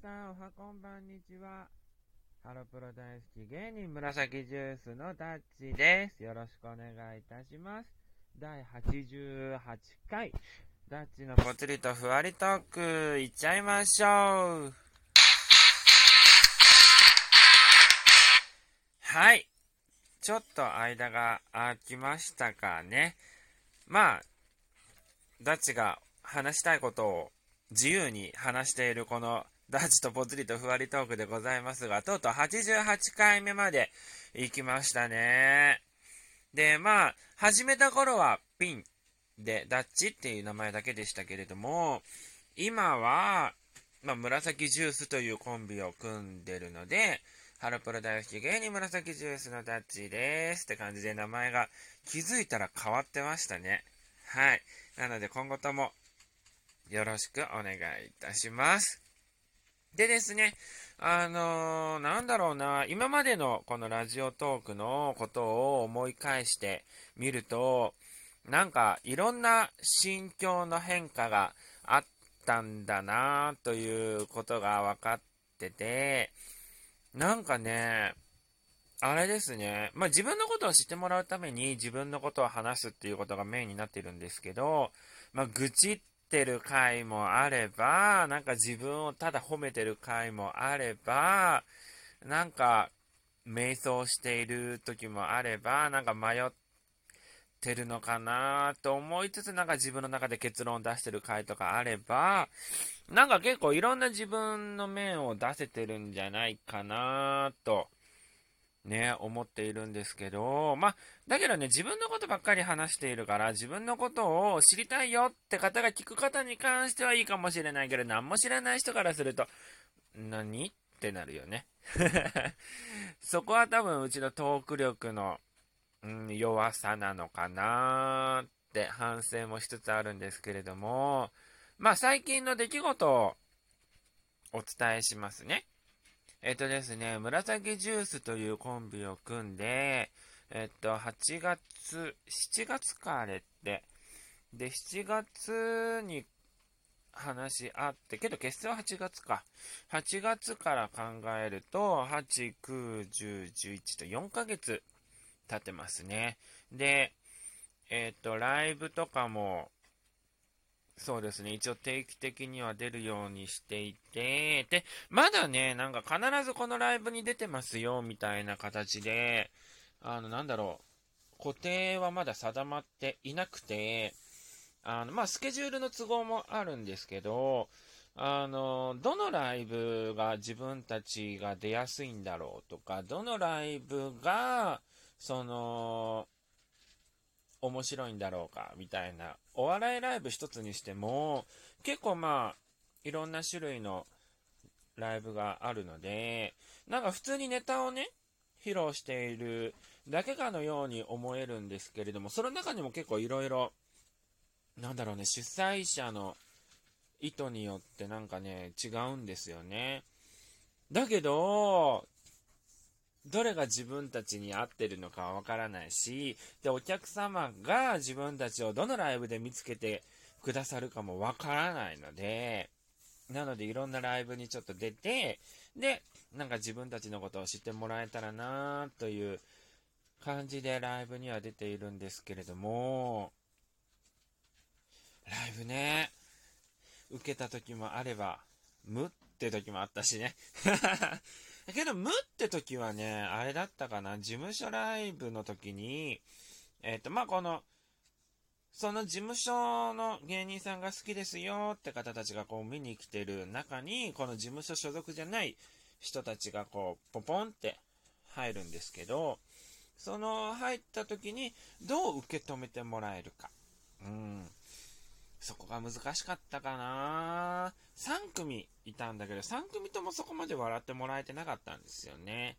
さん、おはこんばんにちは。ハロプロ大好き芸人紫ジュースのダッチです。よろしくお願いいたします。第88回、ダッチのぽつりとふわりトーク、いっちゃいましょう。はい。ちょっと間が空きましたかね。まあ、ダッチが話したいことを自由に話しているこのダッチとぽつりとふわりトークでございますが、とうとう88回目まで行きましたね。で、まあ、始めた頃はピンで、ダッチっていう名前だけでしたけれども、今は、まあ、紫ジュースというコンビを組んでるので、ハロプロ大好き芸人紫ジュースのダッチですって感じで名前が気づいたら変わってましたね。はい。なので今後ともよろしくお願いいたします。でですね、あのー、なんだろうな、今までのこのラジオトークのことを思い返してみると、なんかいろんな心境の変化があったんだなということが分かってて、なんかね、あれですね、まあ、自分のことを知ってもらうために自分のことを話すっていうことがメインになってるんですけど、まあ、愚痴っってる回もあれば、なんか自分をただ褒めてる回もあれば、なんか瞑想している時もあれば、なんか迷ってるのかなと思いつつ、なんか自分の中で結論を出してる回とかあれば、なんか結構いろんな自分の面を出せてるんじゃないかなとね、思っているんですけど、まあ、だけどね、自分のことばっかり話しているから、自分のことを知りたいよって方が聞く方に関してはいいかもしれないけど、何も知らない人からすると、何ってなるよね。そこは多分うちのトーク力の、うん、弱さなのかなって反省もしつつあるんですけれども、まあ最近の出来事をお伝えしますね。えっとですね、紫ジュースというコンビを組んで、えっと、8月、7月か、あれって。で、7月に話し合って、けど結成は8月か。8月から考えると、8、9、10、11と4ヶ月経ってますね。で、えっ、と、ライブとかも、そうですね。一応定期的には出るようにしていて、で、まだね、なんか必ずこのライブに出てますよ、みたいな形で、あの、なんだろう、固定はまだ定まっていなくて、あの、まあ、スケジュールの都合もあるんですけど、あの、どのライブが自分たちが出やすいんだろうとか、どのライブが、その、面白いんだろうか、みたいな。お笑いライブ一つにしても、結構まあ、いろんな種類のライブがあるので、なんか普通にネタをね、披露しているだけかのように思えるんですけれども、その中にも結構いろいろ、なんだろうね、主催者の意図によってなんかね、違うんですよね。だけど、どれが自分たちに合ってるのかわからないし、で、お客様が自分たちをどのライブで見つけてくださるかもわからないので、なのでいろんなライブにちょっと出て、で、なんか自分たちのことを知ってもらえたらなという感じでライブには出ているんですけれども、ライブね、受けた時もあれば、無って時もあったしね。だけど、無って時はね、あれだったかな、事務所ライブの時に、えっ、ー、と、まあ、この、その事務所の芸人さんが好きですよって方たちがこう見に来てる中に、この事務所所属じゃない人たちがこう、ポポンって入るんですけど、その入った時にどう受け止めてもらえるか。うん。そこが難しかったかな3組いたんだけど、3組ともそこまで笑ってもらえてなかったんですよね。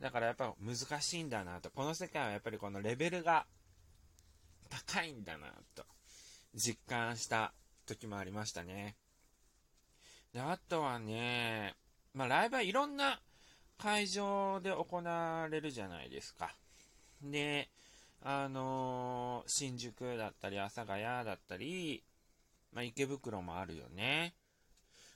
だからやっぱ難しいんだなと。この世界はやっぱりこのレベルが高いんだなと実感した時もありましたね。で、あとはね、まあライブはいろんな会場で行われるじゃないですか。で、あのー、新宿だったり、阿佐ヶ谷だったり、まあ、池袋もあるよね。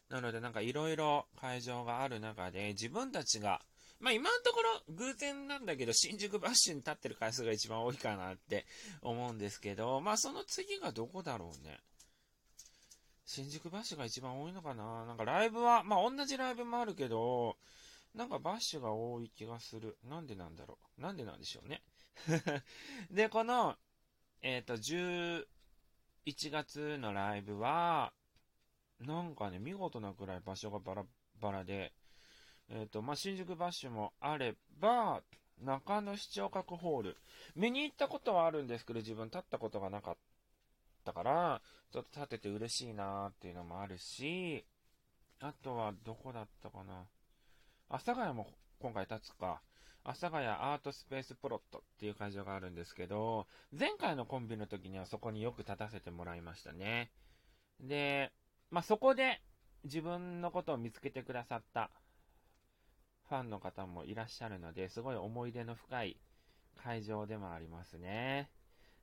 なのでなんかいろいろ会場がある中で自分たちが、まあ今のところ偶然なんだけど新宿バッシュに立ってる回数が一番多いかなって思うんですけど、まあその次がどこだろうね。新宿バッシュが一番多いのかな？なんかライブは、まあ同じライブもあるけど、なんかバッシュが多い気がする。なんでなんだろう？なんでなんでしょうね？で、この、えっ、ー、と、11月のライブは、なんかね、見事なくらい場所がバラバラで、えっ、ー、と、まあ、新宿バッシュもあれば、中野市長閣ホール。見に行ったことはあるんですけど、自分立ったことがなかったから、ちょっと立てて嬉しいなーっていうのもあるし、あとはどこだったかな。阿佐ヶ谷も今回立つか。阿佐ヶ谷アートスペースプロットっていう会場があるんですけど、前回のコンビの時にはそこによく立たせてもらいましたね。で、まあ、そこで自分のことを見つけてくださったファンの方もいらっしゃるので、すごい思い出の深い会場でもありますね。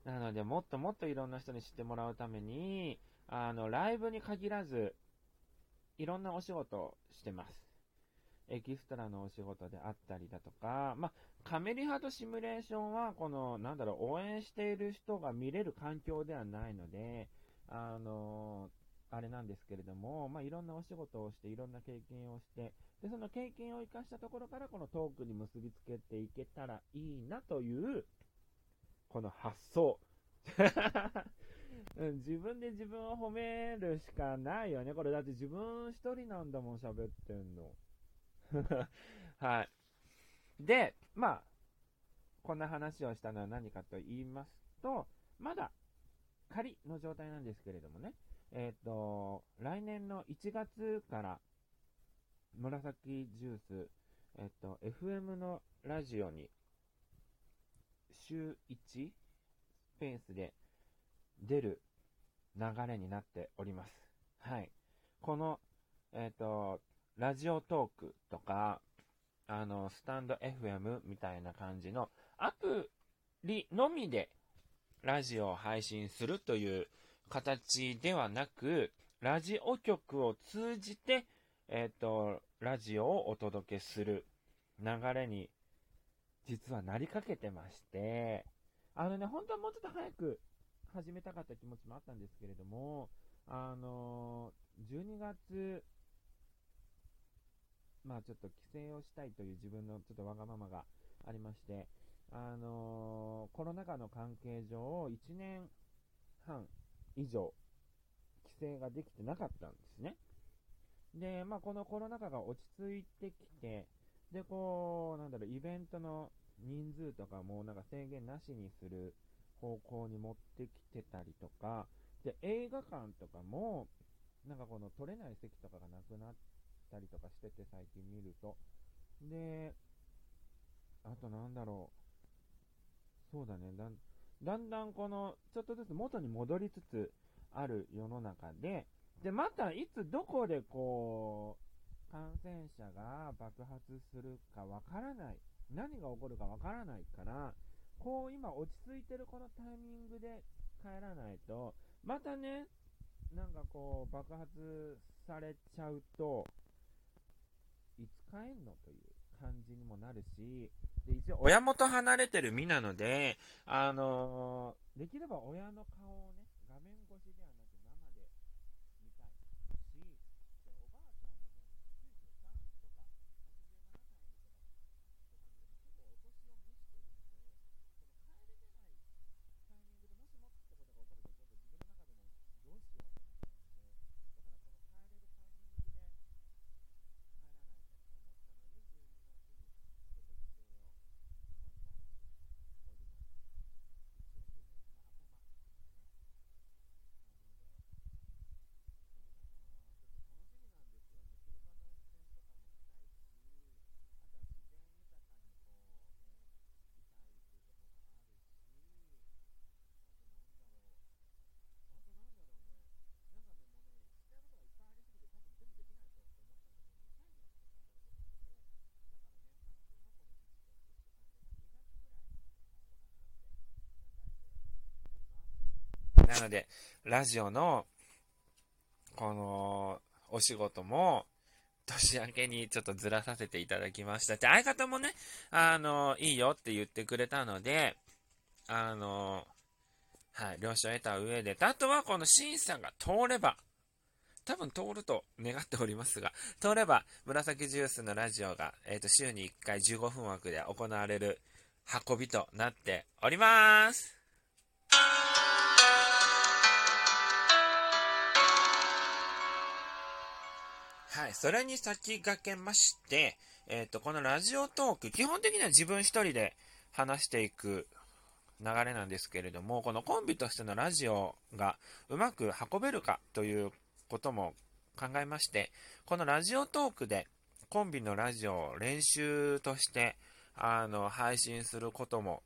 なので、もっともっといろんな人に知ってもらうために、あの、ライブに限らず、いろんなお仕事をしてます。エキストラのお仕事であったりだとか、まあ、カメリハとシミュレーションは、この、なんだろう、応援している人が見れる環境ではないので、あのあれなんですけれども、まあ、いろんなお仕事をして、いろんな経験をして、で、その経験を生かしたところから、このトークに結びつけていけたらいいなという、この発想。自分で自分を褒めるしかないよね。これだって自分一人なんだもん、喋ってんの。はい。で、まあ、こんな話をしたのは何かと言いますと、まだ仮の状態なんですけれどもね、えっ、ー、と、来年の1月から紫ジュース、えっ、ー、と、FM のラジオに週1ペースで出る流れになっております。はい。この、えっ、ー、と、ラジオトークとか、あの、スタンド FM みたいな感じのアプリのみでラジオを配信するという形ではなく、ラジオ局を通じて、えっ、ー、と、ラジオをお届けする流れに、実はなりかけてまして、あのね、本当はもうちょっと早く始めたかった気持ちもあったんですけれども、あの12月、まあちょっと帰省をしたいという自分のちょっとわがままがありまして、あのコロナ禍の関係上、1年半以上、規制ができてなかったんですね。で、まあ、このコロナ禍が落ち着いてきて、で、こう、なんだろう、イベントの人数とかもなんか制限なしにする方向に持ってきてたりとか、で、映画館とかも、なんかこの取れない席とかがなくなったりとかしてて、最近見ると。で、あとなんだろう。そうだね。だだんだんこの、ちょっとずつ元に戻りつつある世の中で、で、またいつどこでこう、感染者が爆発するかわからない。何が起こるかわからないから、こう今落ち着いてるこのタイミングで帰らないと、またね、なんかこう爆発されちゃうと、いつ帰んのという感じにもなるし、で、一応親元離れてる身なので、あのー、できれば親の顔をね、画面越しではなく生で見たいし、でおばあちゃんももう93とか87歳とか、結構お年を召してるので、その帰れてないタイミングでもしもってことが起こると、ちょっと自分の中でもどうしようってなっちゃうので、だからこの帰れるタイミングで、なので、ラジオの、この、お仕事も、年明けにちょっとずらさせていただきました。で、相方もね、あの、いいよって言ってくれたので、あの、はい、了承を得た上で、あとはこの審査が通れば、多分通ると願っておりますが、通れば、紫ジュースのラジオが、えっ、ー、と、週に1回15分枠で行われる運びとなっております。それに先駆けまして、えっ、ー、と、このラジオトーク、基本的には自分一人で話していく流れなんですけれども、このコンビとしてのラジオがうまく運べるかということも考えまして、このラジオトークでコンビのラジオを練習として、あの、配信することも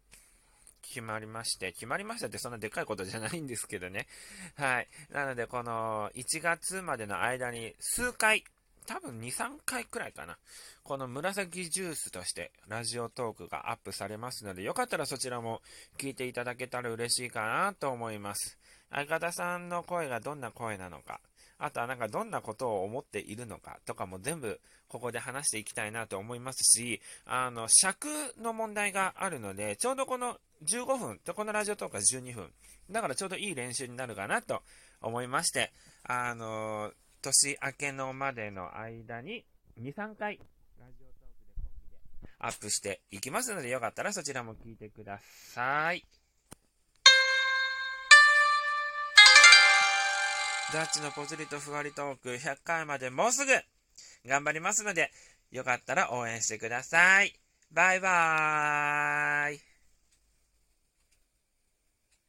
決まりまして、決まりましたってそんなでかいことじゃないんですけどね。はい。なので、この1月までの間に数回、多分2、3回くらいかな。この紫ジュースとしてラジオトークがアップされますので、よかったらそちらも聞いていただけたら嬉しいかなと思います。相方さんの声がどんな声なのか、あとはなんかどんなことを思っているのかとかも全部ここで話していきたいなと思いますし、あの、尺の問題があるので、ちょうどこの15分とこのラジオトークは12分。だからちょうどいい練習になるかなと思いまして、あの年明けのまでの間に2、3回、ラジオトークでコンビでアップしていきますので、よかったらそちらも聞いてください。ダッチのポツリとふわりトーク100回までもうすぐ頑張りますので、よかったら応援してください。バイバーイ。